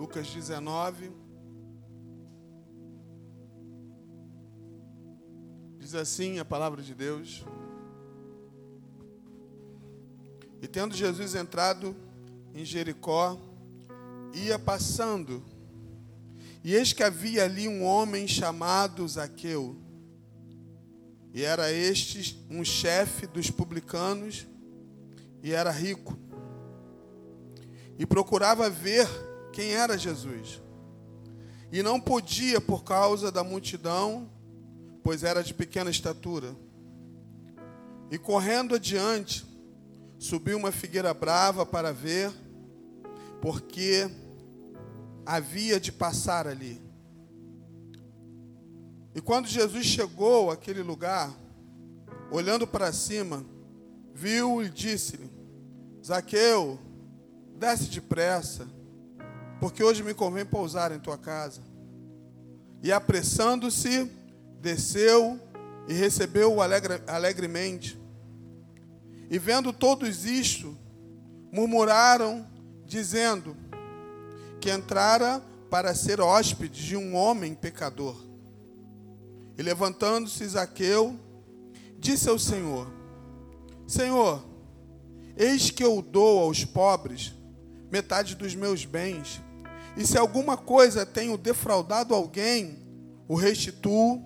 Lucas 19. Diz assim a palavra de Deus. E tendo Jesus entrado em Jericó, ia passando, e eis que havia ali um homem chamado Zaqueu, e era este um chefe dos publicanos, e era rico, e procurava ver quem era Jesus, e não podia por causa da multidão, pois era de pequena estatura. E correndo adiante, subiu uma figueira brava para ver, porque havia de passar ali. E quando Jesus chegou àquele lugar, olhando para cima, viu e disse-lhe: Zaqueu, desce depressa, porque hoje me convém pousar em tua casa. E apressando-se, desceu e recebeu-o alegre, alegremente. E vendo todos isto, murmuraram, dizendo que entrara para ser hóspede de um homem pecador. E levantando-se Zaqueu, disse ao Senhor: Senhor, eis que eu dou aos pobres metade dos meus bens, e se alguma coisa tenho defraudado alguém, o restituo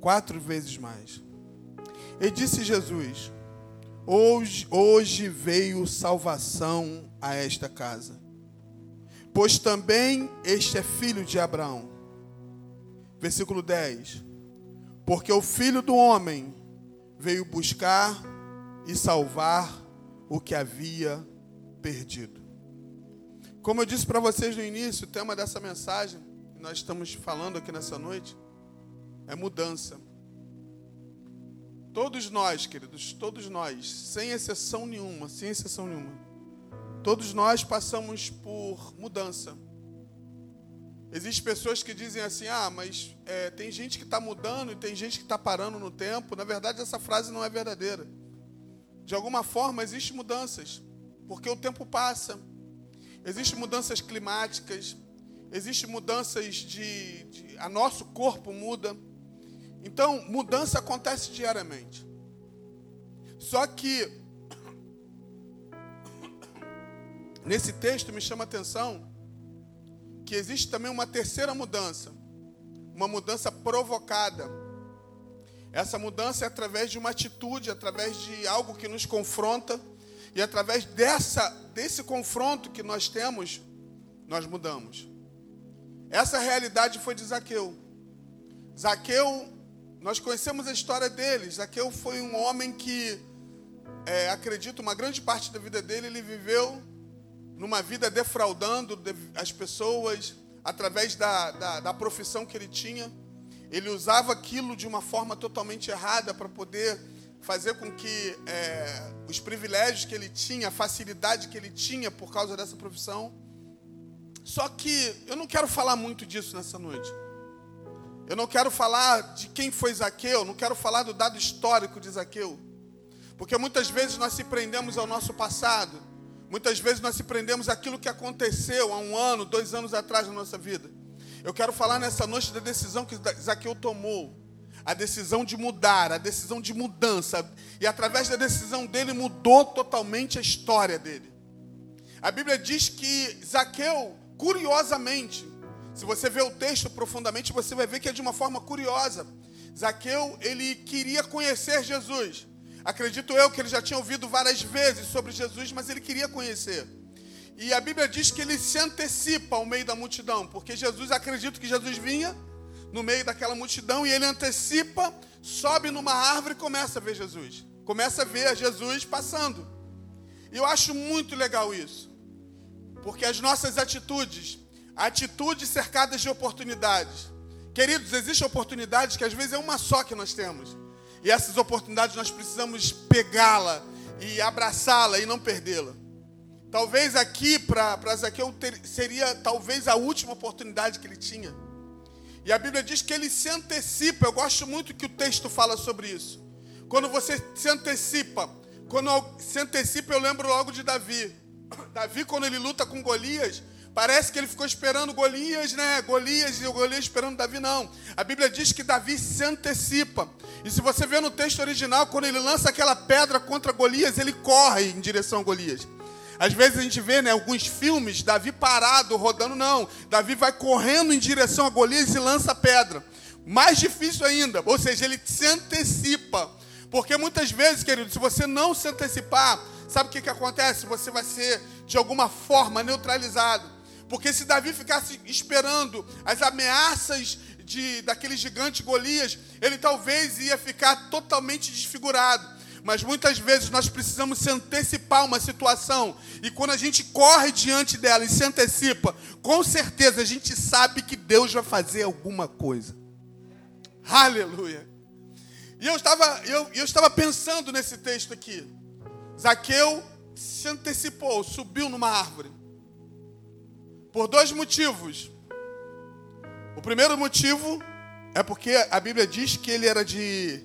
quatro vezes mais. E disse Jesus: Hoje, hoje veio salvação a esta casa, pois também este é filho de Abraão. Versículo 10: Porque o filho do homem veio buscar e salvar o que havia perdido. Como eu disse para vocês no início, o tema dessa mensagem que nós estamos falando aqui nessa noite é mudança. Todos nós, queridos, todos nós, sem exceção nenhuma, sem exceção nenhuma, todos nós passamos por mudança. Existem pessoas que dizem assim: ah, mas é, tem gente que está mudando e tem gente que está parando no tempo. Na verdade, essa frase não é verdadeira. De alguma forma, existem mudanças, porque o tempo passa. Existem mudanças climáticas, existem mudanças de, de. A nosso corpo muda. Então, mudança acontece diariamente. Só que nesse texto me chama a atenção que existe também uma terceira mudança, uma mudança provocada. Essa mudança é através de uma atitude, através de algo que nos confronta, e através dessa desse confronto que nós temos, nós mudamos. Essa realidade foi de Zaqueu. Zaqueu nós conhecemos a história dele. Zaqueu foi um homem que, é, acredito, uma grande parte da vida dele ele viveu numa vida defraudando as pessoas através da, da, da profissão que ele tinha. Ele usava aquilo de uma forma totalmente errada para poder fazer com que é, os privilégios que ele tinha, a facilidade que ele tinha por causa dessa profissão. Só que eu não quero falar muito disso nessa noite. Eu não quero falar de quem foi Zaqueu, não quero falar do dado histórico de Zaqueu. Porque muitas vezes nós se prendemos ao nosso passado. Muitas vezes nós se prendemos àquilo que aconteceu há um ano, dois anos atrás na nossa vida. Eu quero falar nessa noite da decisão que Zaqueu tomou. A decisão de mudar, a decisão de mudança. E através da decisão dele mudou totalmente a história dele. A Bíblia diz que Zaqueu, curiosamente, se você vê o texto profundamente, você vai ver que é de uma forma curiosa. Zaqueu, ele queria conhecer Jesus. Acredito eu que ele já tinha ouvido várias vezes sobre Jesus, mas ele queria conhecer. E a Bíblia diz que ele se antecipa ao meio da multidão, porque Jesus, acredito que Jesus vinha no meio daquela multidão e ele antecipa, sobe numa árvore e começa a ver Jesus. Começa a ver Jesus passando. E eu acho muito legal isso. Porque as nossas atitudes, Atitudes cercadas de oportunidades. Queridos, existem oportunidades que às vezes é uma só que nós temos. E essas oportunidades nós precisamos pegá-la e abraçá-la e não perdê-la. Talvez aqui para Zaqueu ter, seria talvez a última oportunidade que ele tinha. E a Bíblia diz que ele se antecipa. Eu gosto muito que o texto fala sobre isso. Quando você se antecipa, quando se antecipa, eu lembro logo de Davi. Davi, quando ele luta com Golias, Parece que ele ficou esperando Golias, né? Golias e o Golias esperando Davi, não. A Bíblia diz que Davi se antecipa. E se você vê no texto original, quando ele lança aquela pedra contra Golias, ele corre em direção a Golias. Às vezes a gente vê, né, alguns filmes, Davi parado, rodando, não. Davi vai correndo em direção a Golias e lança pedra. Mais difícil ainda, ou seja, ele se antecipa. Porque muitas vezes, querido, se você não se antecipar, sabe o que, que acontece? Você vai ser, de alguma forma, neutralizado. Porque se Davi ficasse esperando as ameaças de, daquele gigante Golias, ele talvez ia ficar totalmente desfigurado. Mas muitas vezes nós precisamos se antecipar uma situação. E quando a gente corre diante dela e se antecipa, com certeza a gente sabe que Deus vai fazer alguma coisa. Aleluia. E eu estava, eu, eu estava pensando nesse texto aqui. Zaqueu se antecipou, subiu numa árvore. Por dois motivos. O primeiro motivo é porque a Bíblia diz que ele era de.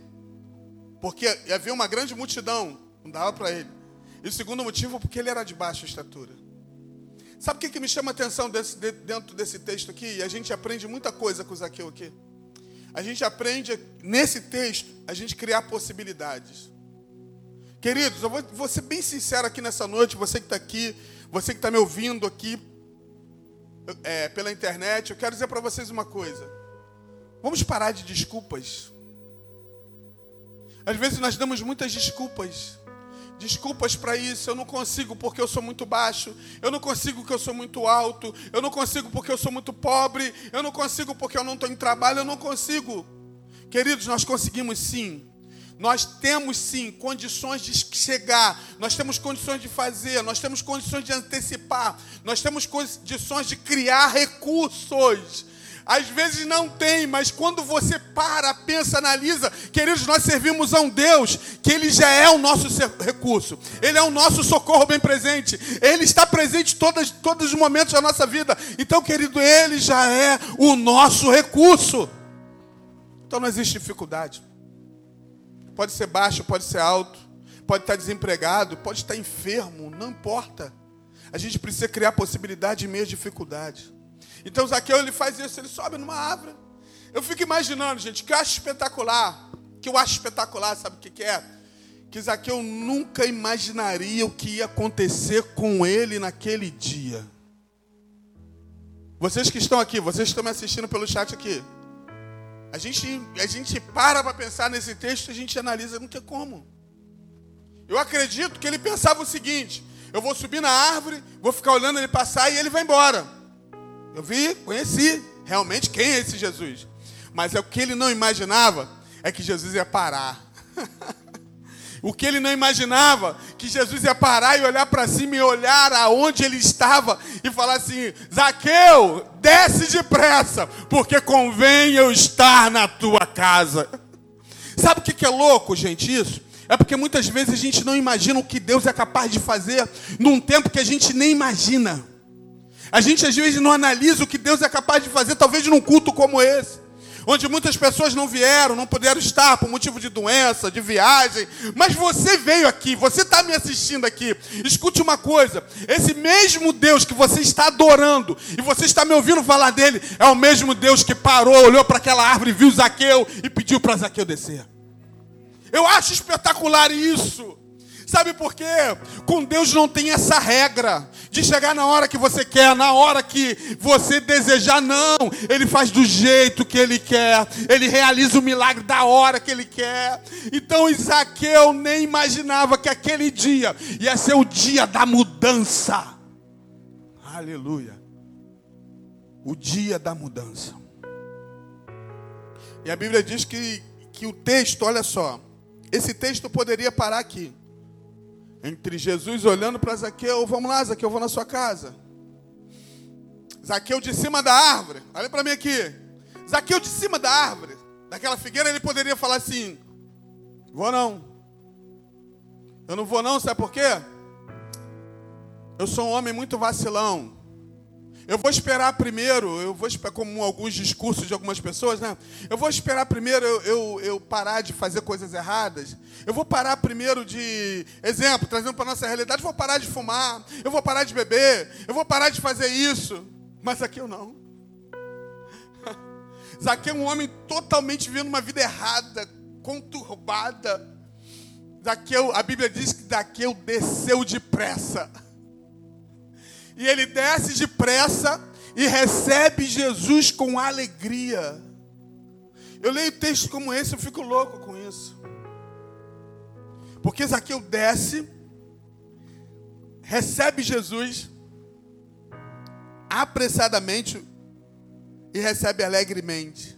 Porque havia uma grande multidão, não dava para ele. E o segundo motivo, porque ele era de baixa estatura. Sabe o que, que me chama a atenção desse, de, dentro desse texto aqui? E a gente aprende muita coisa com o Zaqueu aqui. A gente aprende, nesse texto, a gente criar possibilidades. Queridos, eu vou, vou ser bem sincero aqui nessa noite, você que está aqui, você que está me ouvindo aqui, é, pela internet, eu quero dizer para vocês uma coisa. Vamos parar de desculpas. Às vezes nós damos muitas desculpas. Desculpas para isso, eu não consigo porque eu sou muito baixo, eu não consigo porque eu sou muito alto, eu não consigo porque eu sou muito pobre, eu não consigo porque eu não estou em trabalho, eu não consigo. Queridos, nós conseguimos sim. Nós temos sim condições de chegar, nós temos condições de fazer, nós temos condições de antecipar, nós temos condições de criar recursos. Às vezes não tem, mas quando você para, pensa, analisa, queridos, nós servimos a um Deus que Ele já é o nosso recurso, Ele é o nosso socorro bem presente, Ele está presente todos, todos os momentos da nossa vida. Então, querido, Ele já é o nosso recurso. Então não existe dificuldade. Pode ser baixo, pode ser alto, pode estar desempregado, pode estar enfermo, não importa. A gente precisa criar possibilidade em meio à dificuldade. Então Zaqueu ele faz isso, ele sobe numa árvore. Eu fico imaginando, gente, que eu acho espetacular, que eu acho espetacular, sabe o que, que é? Que Zaqueu nunca imaginaria o que ia acontecer com ele naquele dia. Vocês que estão aqui, vocês que estão me assistindo pelo chat aqui, a gente, a gente para para pensar nesse texto a gente analisa, não tem como. Eu acredito que ele pensava o seguinte: eu vou subir na árvore, vou ficar olhando ele passar e ele vai embora. Eu vi, conheci realmente quem é esse Jesus. Mas é o que ele não imaginava é que Jesus ia parar. O que ele não imaginava, que Jesus ia parar e olhar para cima e olhar aonde ele estava e falar assim: Zaqueu, desce depressa, porque convém eu estar na tua casa. Sabe o que é louco, gente, isso? É porque muitas vezes a gente não imagina o que Deus é capaz de fazer num tempo que a gente nem imagina. A gente às vezes não analisa o que Deus é capaz de fazer, talvez num culto como esse onde muitas pessoas não vieram, não puderam estar por motivo de doença, de viagem, mas você veio aqui, você está me assistindo aqui. Escute uma coisa: esse mesmo Deus que você está adorando e você está me ouvindo falar dele, é o mesmo Deus que parou, olhou para aquela árvore, viu Zaqueu e pediu para Zaqueu descer. Eu acho espetacular isso. Sabe por quê? Com Deus não tem essa regra de chegar na hora que você quer, na hora que você desejar, não. Ele faz do jeito que ele quer, ele realiza o milagre da hora que ele quer. Então Isaqueu nem imaginava que aquele dia ia ser o dia da mudança. Aleluia. O dia da mudança. E a Bíblia diz que, que o texto, olha só, esse texto poderia parar aqui entre Jesus olhando para Zaqueu, vamos lá, Zaqueu, eu vou na sua casa. Zaqueu de cima da árvore, olha para mim aqui. Zaqueu de cima da árvore, daquela figueira, ele poderia falar assim: Vou não. Eu não vou não, sabe por quê? Eu sou um homem muito vacilão. Eu vou esperar primeiro, eu vou esperar, como alguns discursos de algumas pessoas, né? Eu vou esperar primeiro eu, eu, eu parar de fazer coisas erradas. Eu vou parar primeiro de. Exemplo, trazendo para a nossa realidade, eu vou parar de fumar, eu vou parar de beber, eu vou parar de fazer isso. Mas aqui eu não. Zaqueu é um homem totalmente vivendo uma vida errada, conturbada. Zaqueu, a Bíblia diz que Zaqueu desceu depressa. E ele desce depressa e recebe Jesus com alegria. Eu leio textos como esse, eu fico louco com isso. Porque Zaqueu desce, recebe Jesus apressadamente e recebe alegremente.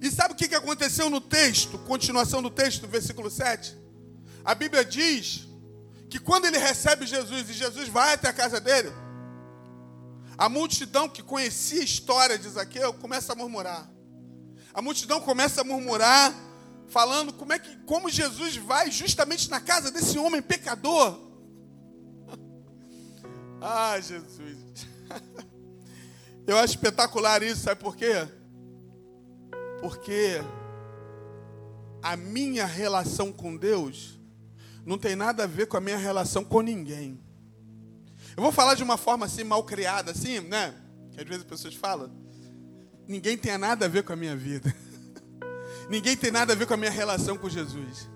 E sabe o que aconteceu no texto, continuação do texto, versículo 7? A Bíblia diz que quando ele recebe Jesus e Jesus vai até a casa dele, a multidão que conhecia a história de Zaqueu começa a murmurar. A multidão começa a murmurar, falando como é que como Jesus vai justamente na casa desse homem pecador. ah, Jesus. Eu acho espetacular isso, sabe por quê? Porque a minha relação com Deus não tem nada a ver com a minha relação com ninguém. Eu vou falar de uma forma assim, mal criada, assim, né? Que às vezes as pessoas falam. Ninguém tem nada a ver com a minha vida. Ninguém tem nada a ver com a minha relação com Jesus.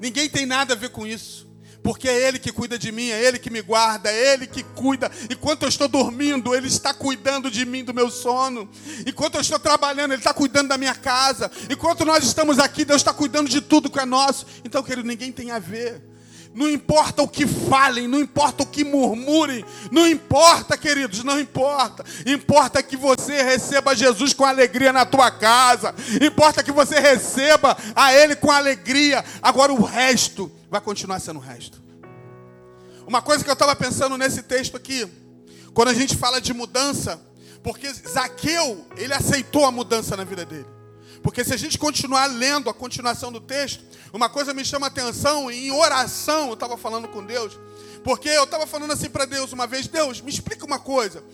Ninguém tem nada a ver com isso porque é Ele que cuida de mim, é Ele que me guarda, é Ele que cuida. Enquanto eu estou dormindo, Ele está cuidando de mim, do meu sono. Enquanto eu estou trabalhando, Ele está cuidando da minha casa. Enquanto nós estamos aqui, Deus está cuidando de tudo que é nosso. Então, querido, ninguém tem a ver. Não importa o que falem, não importa o que murmurem, não importa, queridos, não importa. Importa que você receba Jesus com alegria na tua casa. Importa que você receba a Ele com alegria. Agora o resto vai continuar sendo o resto. Uma coisa que eu estava pensando nesse texto aqui, quando a gente fala de mudança, porque Zaqueu, ele aceitou a mudança na vida dele. Porque se a gente continuar lendo a continuação do texto, uma coisa me chama a atenção, em oração, eu estava falando com Deus, porque eu estava falando assim para Deus uma vez: Deus, me explica uma coisa.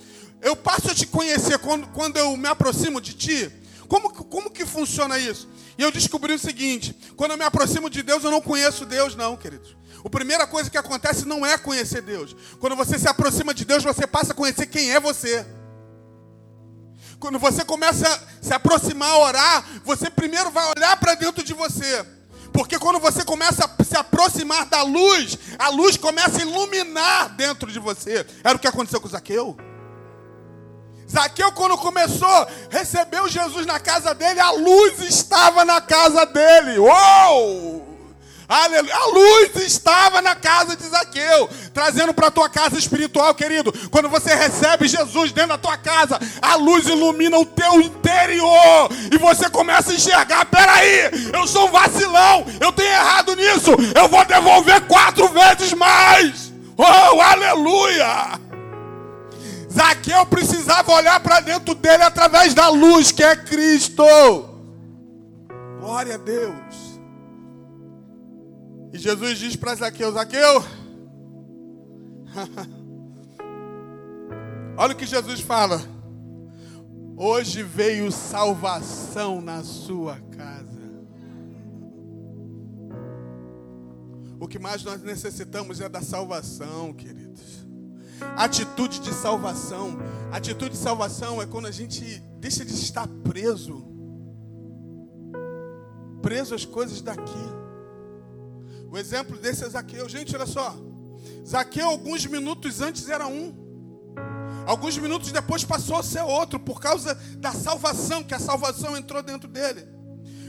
Eu passo a te conhecer quando, quando eu me aproximo de ti. Como, como que funciona isso? E eu descobri o seguinte: quando eu me aproximo de Deus, eu não conheço Deus, não, queridos. A primeira coisa que acontece não é conhecer Deus. Quando você se aproxima de Deus, você passa a conhecer quem é você. Quando você começa a se aproximar a orar, você primeiro vai olhar para dentro de você. Porque quando você começa a se aproximar da luz, a luz começa a iluminar dentro de você. Era o que aconteceu com Zaqueu. Zaqueu, quando começou, recebeu Jesus na casa dele, a luz estava na casa dele. Uou! Aleluia. A luz estava na casa de Zaqueu, trazendo para a tua casa espiritual, querido. Quando você recebe Jesus dentro da tua casa, a luz ilumina o teu interior e você começa a enxergar: peraí, eu sou um vacilão, eu tenho errado nisso, eu vou devolver quatro vezes mais. Oh, aleluia! Zaqueu precisava olhar para dentro dele através da luz que é Cristo. Glória a Deus. E Jesus diz para Zaqueu: Zaqueu, olha o que Jesus fala. Hoje veio salvação na sua casa. O que mais nós necessitamos é da salvação, queridos. Atitude de salvação. Atitude de salvação é quando a gente deixa de estar preso. Preso às coisas daqui. O exemplo desse é Zaqueu. Gente, olha só. Zaqueu, alguns minutos antes, era um. Alguns minutos depois passou a ser outro, por causa da salvação, que a salvação entrou dentro dele.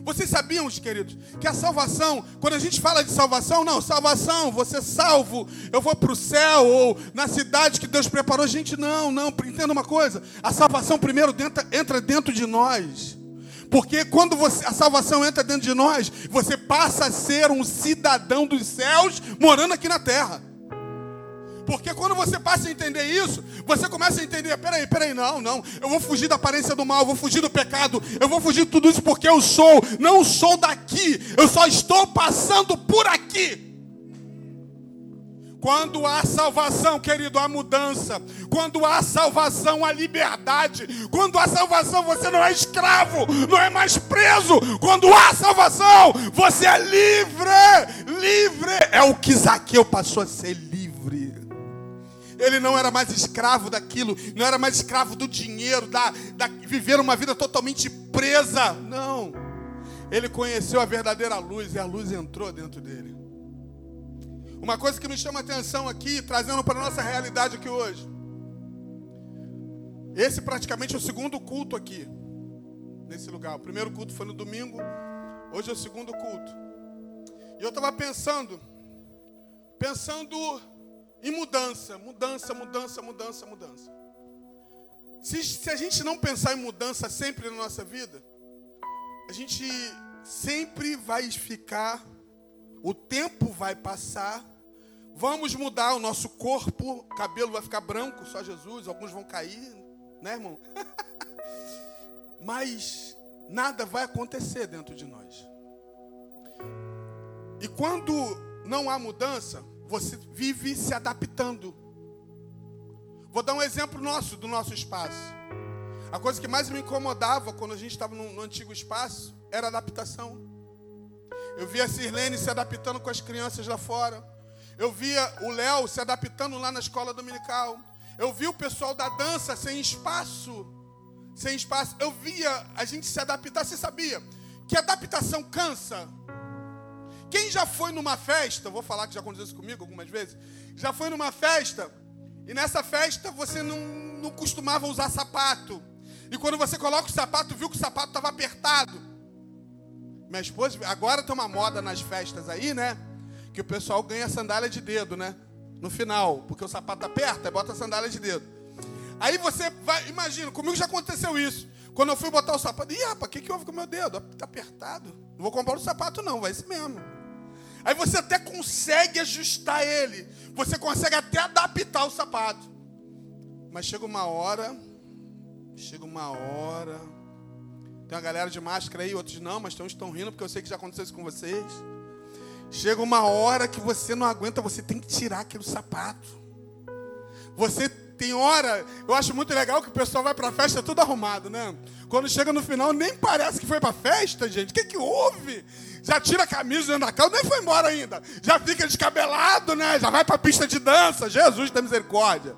Vocês sabiam, queridos, que a salvação, quando a gente fala de salvação, não, salvação, você salvo, eu vou para o céu, ou na cidade que Deus preparou. Gente, não, não, entenda uma coisa: a salvação primeiro entra dentro de nós. Porque quando você, a salvação entra dentro de nós, você passa a ser um cidadão dos céus morando aqui na terra. Porque quando você passa a entender isso, você começa a entender: peraí, peraí, não, não, eu vou fugir da aparência do mal, eu vou fugir do pecado, eu vou fugir de tudo isso porque eu sou, não sou daqui, eu só estou passando por aqui. Quando há salvação, querido, há mudança. Quando há salvação, há liberdade. Quando há salvação, você não é escravo, não é mais preso. Quando há salvação, você é livre. Livre é o que Zaqueu passou a ser livre. Ele não era mais escravo daquilo, não era mais escravo do dinheiro, da, da viver uma vida totalmente presa. Não. Ele conheceu a verdadeira luz e a luz entrou dentro dele. Uma coisa que me chama atenção aqui, trazendo para a nossa realidade aqui hoje. Esse praticamente é o segundo culto aqui, nesse lugar. O primeiro culto foi no domingo, hoje é o segundo culto. E eu estava pensando, pensando em mudança, mudança, mudança, mudança, mudança. Se, se a gente não pensar em mudança sempre na nossa vida, a gente sempre vai ficar, o tempo vai passar Vamos mudar o nosso corpo, cabelo vai ficar branco, só Jesus, alguns vão cair, né, irmão? Mas nada vai acontecer dentro de nós. E quando não há mudança, você vive se adaptando. Vou dar um exemplo nosso, do nosso espaço. A coisa que mais me incomodava quando a gente estava no, no antigo espaço era a adaptação. Eu via a Sirlene se adaptando com as crianças lá fora. Eu via o Léo se adaptando lá na escola dominical. Eu vi o pessoal da dança sem espaço. Sem espaço. Eu via a gente se adaptar. Você sabia que adaptação cansa? Quem já foi numa festa, vou falar que já aconteceu isso comigo algumas vezes, já foi numa festa e nessa festa você não, não costumava usar sapato. E quando você coloca o sapato, viu que o sapato estava apertado. Minha esposa, agora tem uma moda nas festas aí, né? que o pessoal ganha sandália de dedo, né? No final, porque o sapato aperta, bota a sandália de dedo. Aí você vai, imagina, comigo já aconteceu isso. Quando eu fui botar o sapato, ih, rapaz, o que, que houve com o meu dedo? Tá apertado. Não vou comprar o sapato, não, vai esse mesmo. Aí você até consegue ajustar ele. Você consegue até adaptar o sapato. Mas chega uma hora, chega uma hora. Tem uma galera de máscara aí, outros não, mas tem uns que estão rindo porque eu sei que já aconteceu isso com vocês. Chega uma hora que você não aguenta, você tem que tirar aquele sapato. Você tem hora, eu acho muito legal que o pessoal vai para a festa tudo arrumado, né? Quando chega no final, nem parece que foi para festa, gente. O que, que houve? Já tira a camisa dentro da calça, nem foi embora ainda. Já fica descabelado, né? Já vai para a pista de dança. Jesus tem misericórdia.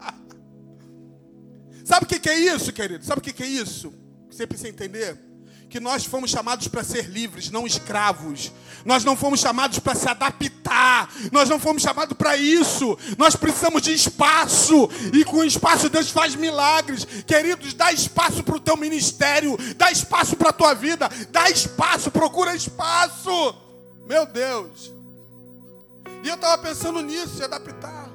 Sabe o que, é isso, querido? Sabe o que é isso? Você precisa entender? Que nós fomos chamados para ser livres, não escravos. Nós não fomos chamados para se adaptar. Nós não fomos chamados para isso. Nós precisamos de espaço. E com espaço Deus faz milagres. Queridos, dá espaço para o teu ministério. Dá espaço para a tua vida. Dá espaço, procura espaço. Meu Deus. E eu estava pensando nisso, se adaptar.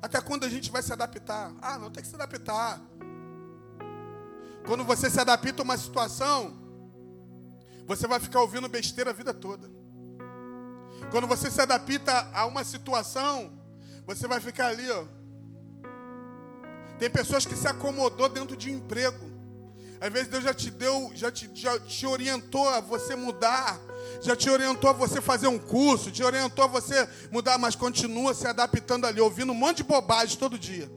Até quando a gente vai se adaptar? Ah, não tem que se adaptar. Quando você se adapta a uma situação, você vai ficar ouvindo besteira a vida toda. Quando você se adapta a uma situação, você vai ficar ali, ó. Tem pessoas que se acomodou dentro de um emprego. Às vezes Deus já te deu, já te, já te orientou a você mudar, já te orientou a você fazer um curso, te orientou a você mudar, mas continua se adaptando ali, ouvindo um monte de bobagem todo dia.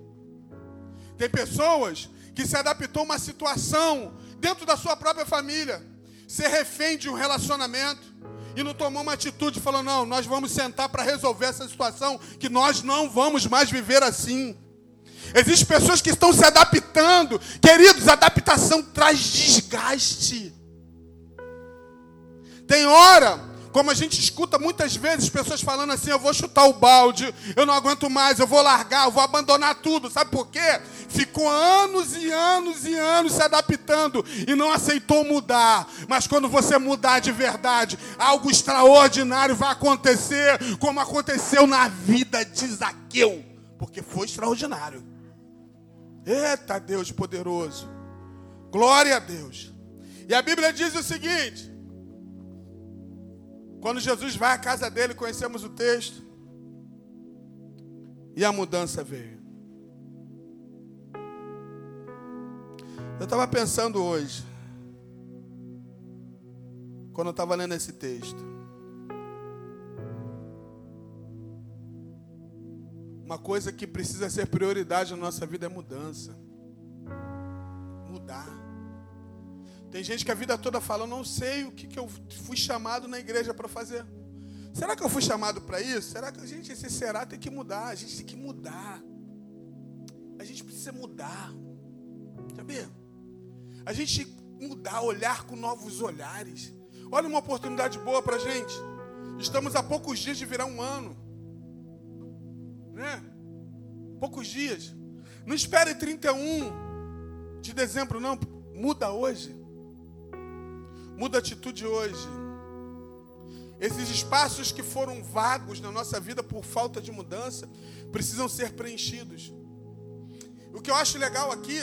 Tem pessoas que se adaptou a uma situação dentro da sua própria família, ser refém de um relacionamento e não tomou uma atitude, falou: não, nós vamos sentar para resolver essa situação, que nós não vamos mais viver assim. Existem pessoas que estão se adaptando, queridos, adaptação traz desgaste. Tem hora como a gente escuta muitas vezes pessoas falando assim: eu vou chutar o balde, eu não aguento mais, eu vou largar, eu vou abandonar tudo. Sabe por quê? Ficou anos e anos e anos se adaptando e não aceitou mudar. Mas quando você mudar de verdade, algo extraordinário vai acontecer, como aconteceu na vida de Zaqueu, porque foi extraordinário. Eita Deus poderoso, glória a Deus. E a Bíblia diz o seguinte: quando Jesus vai à casa dele, conhecemos o texto. E a mudança veio. Eu estava pensando hoje, quando eu estava lendo esse texto. Uma coisa que precisa ser prioridade na nossa vida é mudança. Mudar. Tem gente que a vida toda fala, eu não sei o que, que eu fui chamado na igreja para fazer. Será que eu fui chamado para isso? Será que, gente, esse será tem que mudar? A gente tem que mudar. A gente precisa mudar. Sabia? A gente mudar, olhar com novos olhares. Olha uma oportunidade boa para a gente. Estamos a poucos dias de virar um ano. Né? Poucos dias. Não espere 31 de dezembro, não. Muda hoje. Muda a atitude hoje. Esses espaços que foram vagos na nossa vida por falta de mudança precisam ser preenchidos. O que eu acho legal aqui,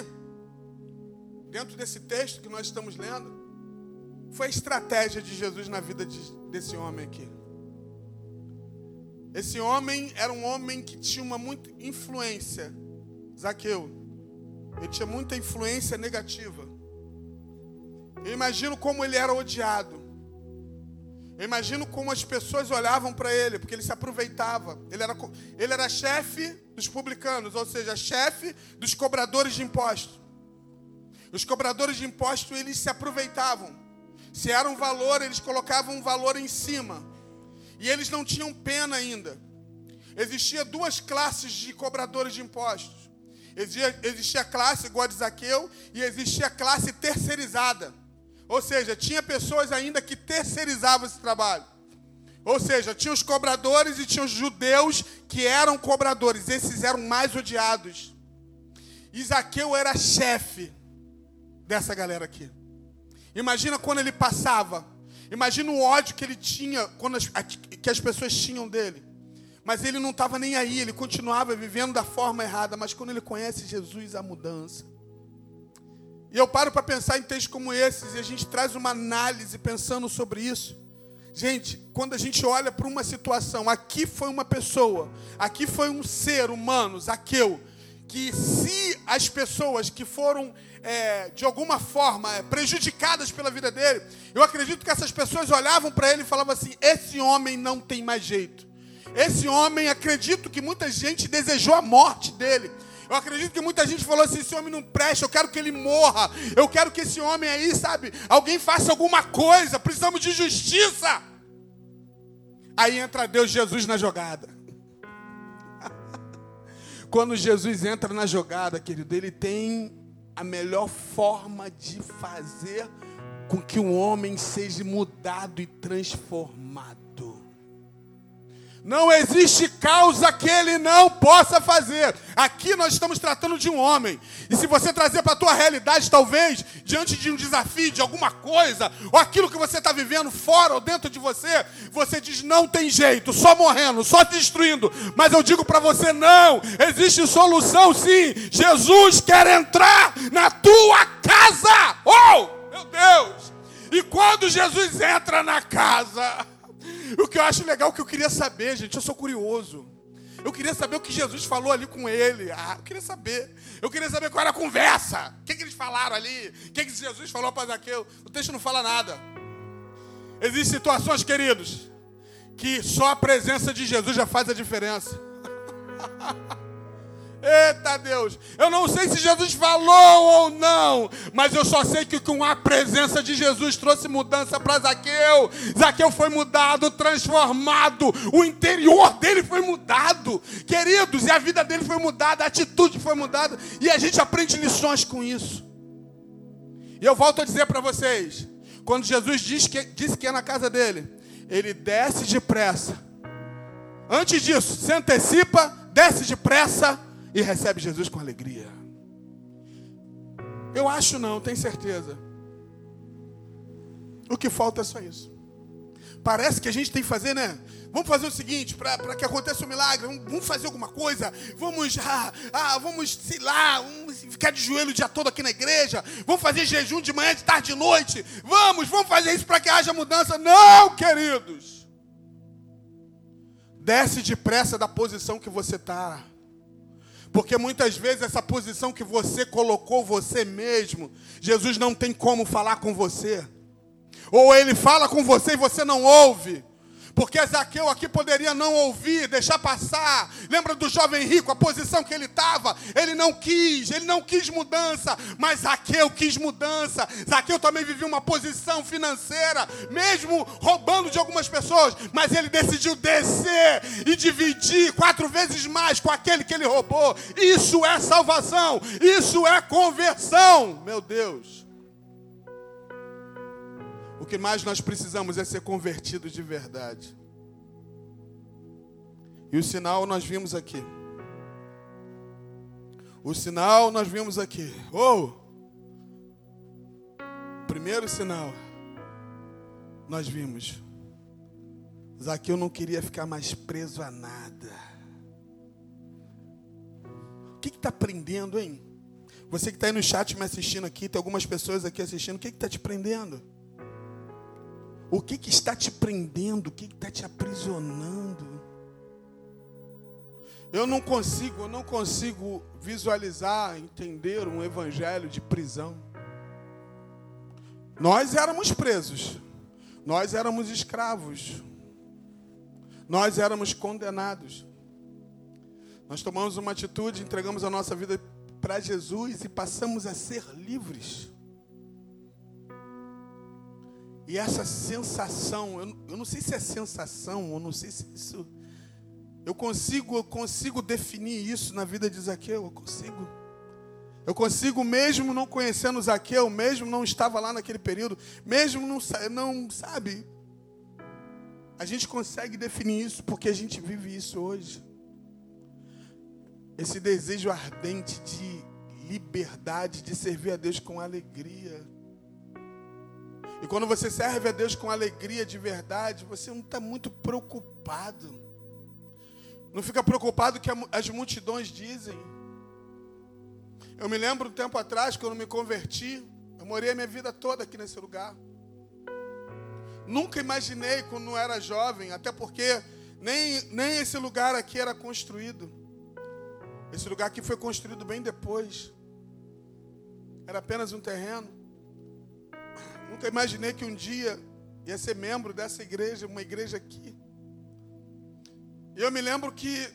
dentro desse texto que nós estamos lendo, foi a estratégia de Jesus na vida de, desse homem aqui. Esse homem era um homem que tinha uma muita influência, Zaqueu. Ele tinha muita influência negativa. Eu imagino como ele era odiado. Eu imagino como as pessoas olhavam para ele, porque ele se aproveitava. Ele era, ele era chefe dos publicanos, ou seja, chefe dos cobradores de impostos. Os cobradores de impostos, eles se aproveitavam. Se era um valor, eles colocavam um valor em cima. E eles não tinham pena ainda. Existia duas classes de cobradores de impostos. Existia, existia a classe igual a de Zaqueu e existia a classe terceirizada. Ou seja, tinha pessoas ainda que terceirizavam esse trabalho. Ou seja, tinha os cobradores e tinha os judeus que eram cobradores. Esses eram mais odiados. Isaqueu era chefe dessa galera aqui. Imagina quando ele passava. Imagina o ódio que ele tinha, quando as, que as pessoas tinham dele. Mas ele não estava nem aí, ele continuava vivendo da forma errada. Mas quando ele conhece Jesus, a mudança. E eu paro para pensar em textos como esses e a gente traz uma análise pensando sobre isso. Gente, quando a gente olha para uma situação, aqui foi uma pessoa, aqui foi um ser humano, Zaqueu, que se as pessoas que foram é, de alguma forma é, prejudicadas pela vida dele, eu acredito que essas pessoas olhavam para ele e falavam assim: esse homem não tem mais jeito. Esse homem, acredito que muita gente desejou a morte dele. Eu acredito que muita gente falou assim: esse homem não presta, eu quero que ele morra. Eu quero que esse homem aí, sabe, alguém faça alguma coisa. Precisamos de justiça. Aí entra Deus Jesus na jogada. Quando Jesus entra na jogada, querido, ele tem a melhor forma de fazer com que o homem seja mudado e transformado. Não existe causa que ele não possa fazer. Aqui nós estamos tratando de um homem. E se você trazer para a tua realidade, talvez, diante de um desafio, de alguma coisa, ou aquilo que você está vivendo fora ou dentro de você, você diz: não tem jeito, só morrendo, só destruindo. Mas eu digo para você: não, existe solução sim. Jesus quer entrar na tua casa. Oh, meu Deus! E quando Jesus entra na casa, o que eu acho legal, que eu queria saber, gente, eu sou curioso. Eu queria saber o que Jesus falou ali com ele. Ah, eu queria saber. Eu queria saber qual era a conversa. O que, que eles falaram ali? O que, que Jesus falou para Zaqueu? O texto não fala nada. Existem situações, queridos, que só a presença de Jesus já faz a diferença. Eita Deus, eu não sei se Jesus falou ou não, mas eu só sei que com a presença de Jesus trouxe mudança para Zaqueu. Zaqueu foi mudado, transformado, o interior dele foi mudado, queridos, e a vida dele foi mudada, a atitude foi mudada, e a gente aprende lições com isso. E eu volto a dizer para vocês: quando Jesus diz que, disse que é na casa dele, ele desce depressa. Antes disso, se antecipa, desce depressa e recebe Jesus com alegria. Eu acho não, tenho certeza. O que falta é só isso. Parece que a gente tem que fazer, né? Vamos fazer o seguinte, para que aconteça o um milagre, vamos, fazer alguma coisa, vamos, ah, ah, vamos, sei lá, vamos ficar de joelho o dia todo aqui na igreja, vamos fazer jejum de manhã, de tarde, de noite, vamos, vamos fazer isso para que haja mudança. Não, queridos. Desce depressa da posição que você está. Porque muitas vezes essa posição que você colocou você mesmo, Jesus não tem como falar com você. Ou ele fala com você e você não ouve. Porque Zaqueu aqui poderia não ouvir, deixar passar. Lembra do jovem rico, a posição que ele estava? Ele não quis, ele não quis mudança, mas Zaqueu quis mudança. Zaqueu também vivia uma posição financeira, mesmo roubando de algumas pessoas, mas ele decidiu descer e dividir quatro vezes mais com aquele que ele roubou. Isso é salvação, isso é conversão, meu Deus. O que mais nós precisamos é ser convertidos de verdade. E o sinal nós vimos aqui. O sinal nós vimos aqui. Oh! Primeiro sinal nós vimos. Zaqueu não queria ficar mais preso a nada. O que está prendendo, hein? Você que está aí no chat me assistindo aqui, tem algumas pessoas aqui assistindo, o que está te prendendo? O que, que está te prendendo? O que, que está te aprisionando? Eu não consigo, eu não consigo visualizar, entender um evangelho de prisão. Nós éramos presos, nós éramos escravos, nós éramos condenados. Nós tomamos uma atitude, entregamos a nossa vida para Jesus e passamos a ser livres. E essa sensação, eu, eu não sei se é sensação, eu não sei se isso. Eu consigo, eu consigo definir isso na vida de Zaqueu, eu consigo. Eu consigo, mesmo não conhecendo Zaqueu, mesmo não estava lá naquele período, mesmo não, não sabe. A gente consegue definir isso porque a gente vive isso hoje. Esse desejo ardente de liberdade, de servir a Deus com alegria. E quando você serve a Deus com alegria de verdade, você não está muito preocupado. Não fica preocupado que as multidões dizem. Eu me lembro um tempo atrás, quando me converti, eu morei a minha vida toda aqui nesse lugar. Nunca imaginei quando eu era jovem, até porque nem, nem esse lugar aqui era construído. Esse lugar aqui foi construído bem depois. Era apenas um terreno. Nunca imaginei que um dia ia ser membro dessa igreja, uma igreja aqui. E eu me lembro que,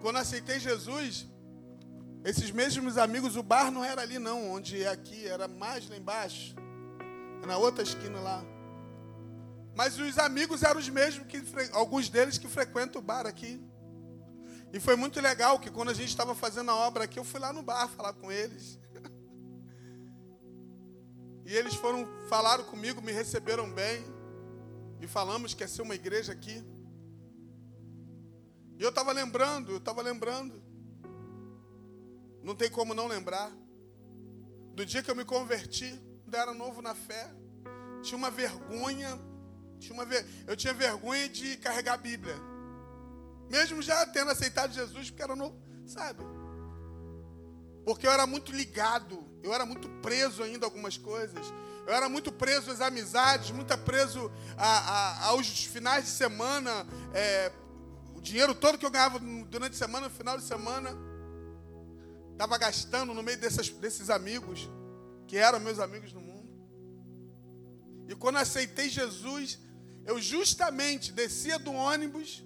quando aceitei Jesus, esses mesmos amigos, o bar não era ali não, onde é aqui, era mais lá embaixo, na outra esquina lá. Mas os amigos eram os mesmos que alguns deles que frequentam o bar aqui. E foi muito legal que quando a gente estava fazendo a obra aqui, eu fui lá no bar falar com eles. E eles foram, falaram comigo, me receberam bem. E falamos que ia ser uma igreja aqui. E eu estava lembrando, eu estava lembrando. Não tem como não lembrar. Do dia que eu me converti, ainda era novo na fé. Tinha uma vergonha. Tinha uma ver... Eu tinha vergonha de carregar a Bíblia. Mesmo já tendo aceitado Jesus, porque era novo, sabe? Porque eu era muito ligado, eu era muito preso ainda a algumas coisas. Eu era muito preso às amizades, muito preso a, a, aos finais de semana. É, o dinheiro todo que eu ganhava durante a semana, no final de semana, estava gastando no meio dessas, desses amigos, que eram meus amigos no mundo. E quando aceitei Jesus, eu justamente descia do ônibus,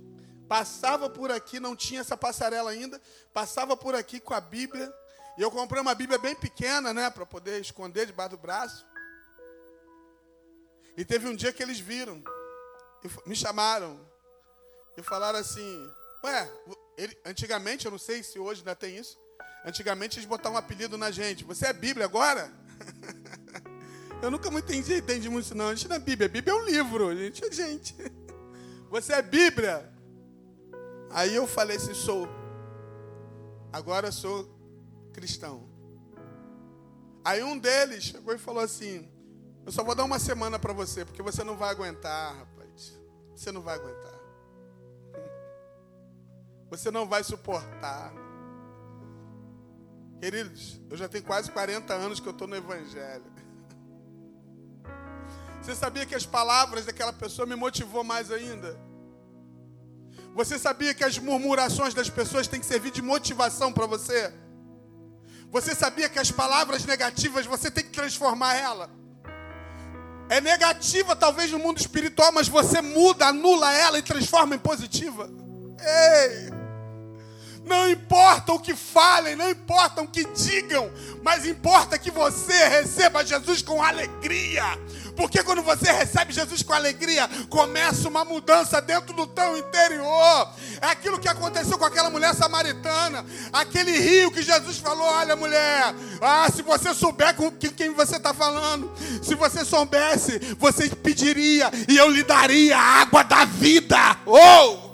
passava por aqui, não tinha essa passarela ainda, passava por aqui com a Bíblia e eu comprei uma Bíblia bem pequena, né, para poder esconder debaixo do braço. E teve um dia que eles viram, me chamaram e falaram assim: Ué, ele, antigamente, eu não sei se hoje ainda tem isso, antigamente eles botavam um apelido na gente: Você é Bíblia agora? eu nunca muito entendi, entendi muito isso, não. A gente não é Bíblia, a Bíblia é um livro, a gente é gente. Você é Bíblia? Aí eu falei assim: Sou. Agora sou cristão. Aí um deles chegou e falou assim: Eu só vou dar uma semana para você, porque você não vai aguentar, rapaz. Você não vai aguentar. Você não vai suportar. Queridos, eu já tenho quase 40 anos que eu estou no Evangelho. Você sabia que as palavras daquela pessoa me motivou mais ainda? Você sabia que as murmurações das pessoas têm que servir de motivação para você? Você sabia que as palavras negativas você tem que transformar ela? é negativa, talvez no mundo espiritual, mas você muda, anula ela e transforma em positiva. Ei! Não importa o que falem, não importa o que digam, mas importa que você receba Jesus com alegria. Porque quando você recebe Jesus com alegria, começa uma mudança dentro do teu interior. É aquilo que aconteceu com aquela mulher samaritana, aquele rio que Jesus falou: Olha, mulher, ah, se você souber com quem você está falando, se você soubesse, você pediria e eu lhe daria a água da vida. Oh!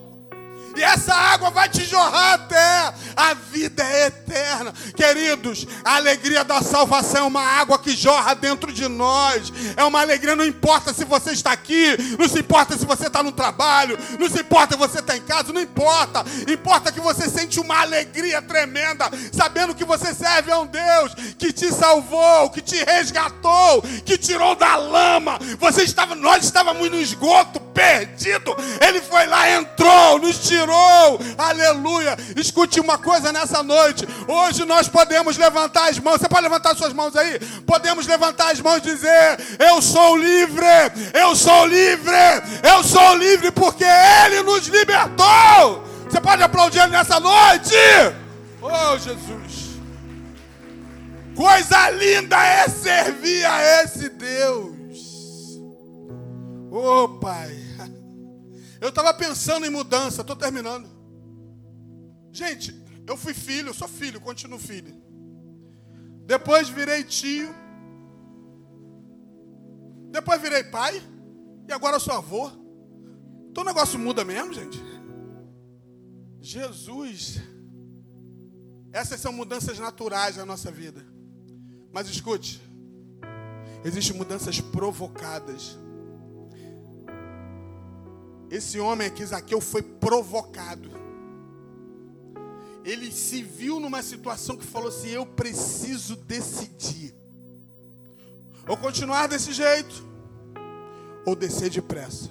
e essa água vai te jorrar até a vida é eterna. Queridos, a alegria da salvação é uma água que jorra dentro de nós. É uma alegria, não importa se você está aqui, não se importa se você está no trabalho, não se importa se você está em casa, não importa. Importa que você sente uma alegria tremenda, sabendo que você serve a um Deus que te salvou, que te resgatou, que tirou da lama. Você estava, nós estávamos no esgoto, perdido. Ele foi lá, entrou, nos tirou. Aleluia. Escute uma coisa nessa noite. Hoje nós podemos levantar as mãos. Você pode levantar suas mãos aí? Podemos levantar as mãos e dizer: Eu sou livre, eu sou livre, eu sou livre porque Ele nos libertou. Você pode aplaudir Ele nessa noite? Oh, Jesus. Coisa linda é servir a esse Deus. Oh, Pai. Eu estava pensando em mudança, estou terminando. Gente, eu fui filho, sou filho, continuo filho. Depois virei tio. Depois virei pai. E agora sou avô. Então o negócio muda mesmo, gente. Jesus. Essas são mudanças naturais na nossa vida. Mas escute. Existem mudanças provocadas. Esse homem aqui, Zaqueu, foi provocado. Ele se viu numa situação que falou assim: Eu preciso decidir. Ou continuar desse jeito, ou descer depressa.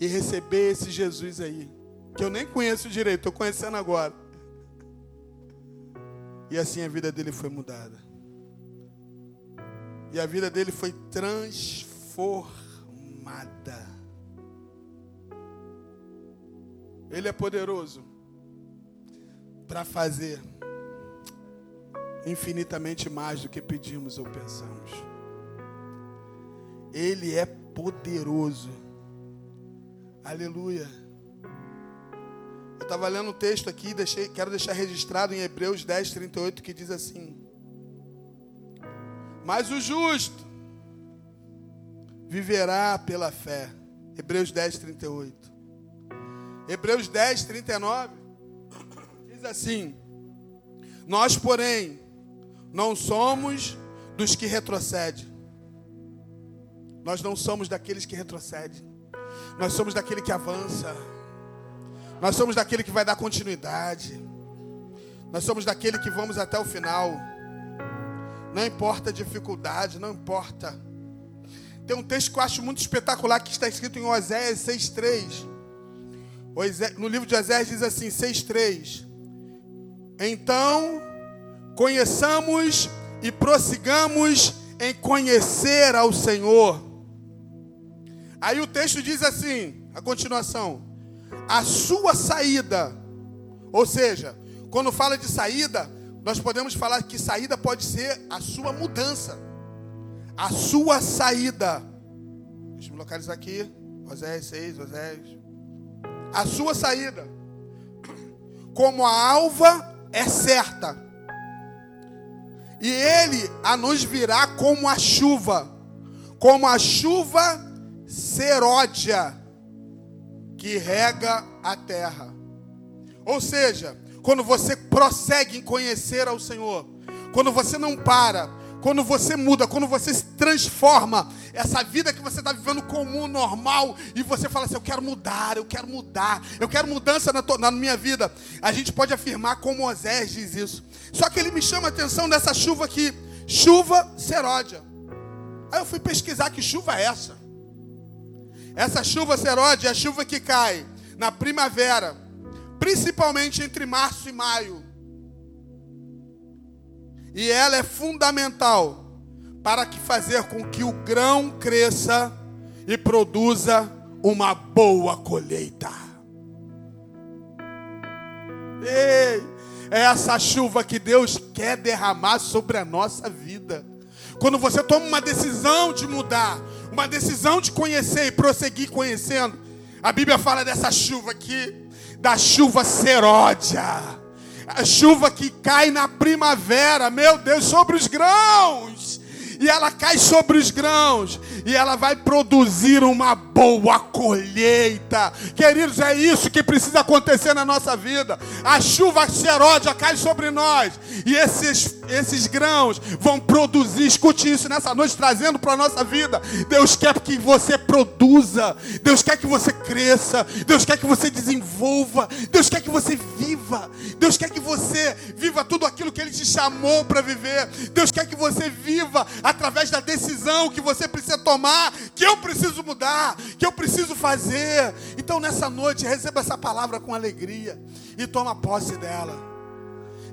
E receber esse Jesus aí, que eu nem conheço direito, estou conhecendo agora. E assim a vida dele foi mudada. E a vida dele foi transformada. Ele é poderoso para fazer infinitamente mais do que pedimos ou pensamos. Ele é poderoso. Aleluia. Eu estava lendo um texto aqui, deixei, quero deixar registrado em Hebreus 10, 38, que diz assim: Mas o justo viverá pela fé. Hebreus 10, 38. Hebreus 10, 39 diz assim: Nós, porém, não somos dos que retrocedem. Nós não somos daqueles que retrocedem. Nós somos daquele que avança. Nós somos daquele que vai dar continuidade. Nós somos daquele que vamos até o final. Não importa a dificuldade, não importa. Tem um texto que eu acho muito espetacular que está escrito em Oséias 6,3 no livro de Oséias diz assim, 6,3. Então, conheçamos e prossigamos em conhecer ao Senhor. Aí o texto diz assim, a continuação: a sua saída, ou seja, quando fala de saída, nós podemos falar que saída pode ser a sua mudança, a sua saída. Deixa eu me localizar aqui, Oséias 6, Oséias a sua saída. Como a alva é certa. E ele a nos virá como a chuva, como a chuva seródia que rega a terra. Ou seja, quando você prossegue em conhecer ao Senhor, quando você não para, quando você muda, quando você se transforma, essa vida que você está vivendo comum, normal, e você fala assim: Eu quero mudar, eu quero mudar, eu quero mudança na, na minha vida. A gente pode afirmar como Osés diz isso. Só que ele me chama a atenção dessa chuva aqui: chuva seródia. Aí eu fui pesquisar que chuva é essa. Essa chuva seródia é a chuva que cai na primavera, principalmente entre março e maio. E ela é fundamental para que fazer com que o grão cresça e produza uma boa colheita. Ei, é essa chuva que Deus quer derramar sobre a nossa vida. Quando você toma uma decisão de mudar, uma decisão de conhecer e prosseguir conhecendo, a Bíblia fala dessa chuva aqui, da chuva seródia, a chuva que cai na primavera, meu Deus, sobre os grãos e ela cai sobre os grãos, e ela vai produzir uma boa colheita. Queridos, é isso que precisa acontecer na nossa vida. A chuva seródia cai sobre nós, e esses, esses grãos vão produzir. Escute isso nessa noite, trazendo para a nossa vida. Deus quer que você produza, Deus quer que você cresça, Deus quer que você desenvolva, Deus quer que você viva, Deus quer que você viva tudo aquilo que Ele te chamou para viver, Deus quer que você viva através da decisão que você precisa tomar, que eu preciso mudar, que eu preciso fazer. Então nessa noite receba essa palavra com alegria e toma posse dela.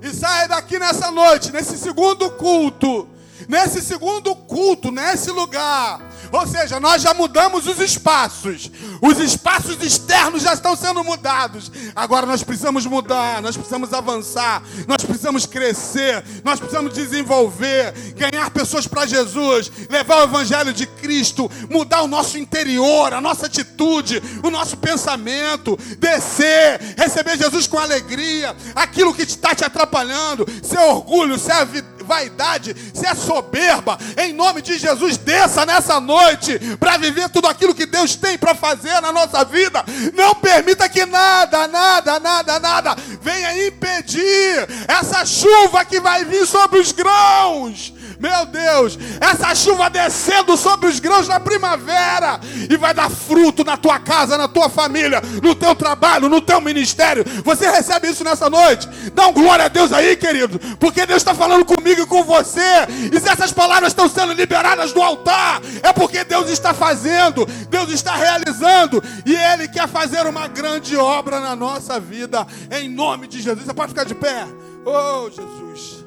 E saia daqui nessa noite, nesse segundo culto, nesse segundo culto, nesse lugar, ou seja, nós já mudamos os espaços. Os espaços externos já estão sendo mudados. Agora nós precisamos mudar, nós precisamos avançar, nós precisamos crescer, nós precisamos desenvolver, ganhar pessoas para Jesus, levar o evangelho de Cristo, mudar o nosso interior, a nossa atitude, o nosso pensamento, descer, receber Jesus com alegria, aquilo que está te atrapalhando, seu orgulho, seu vaidade, se é soberba, em nome de Jesus, desça nessa noite para viver tudo aquilo que Deus tem para fazer na nossa vida. Não permita que nada, nada, nada, nada venha impedir essa chuva que vai vir sobre os grãos meu Deus, essa chuva descendo sobre os grãos na primavera e vai dar fruto na tua casa, na tua família, no teu trabalho, no teu ministério. Você recebe isso nessa noite? Dá um glória a Deus aí, querido, porque Deus está falando comigo e com você. E se essas palavras estão sendo liberadas do altar, é porque Deus está fazendo, Deus está realizando e Ele quer fazer uma grande obra na nossa vida, em nome de Jesus. Você pode ficar de pé? Oh, Jesus.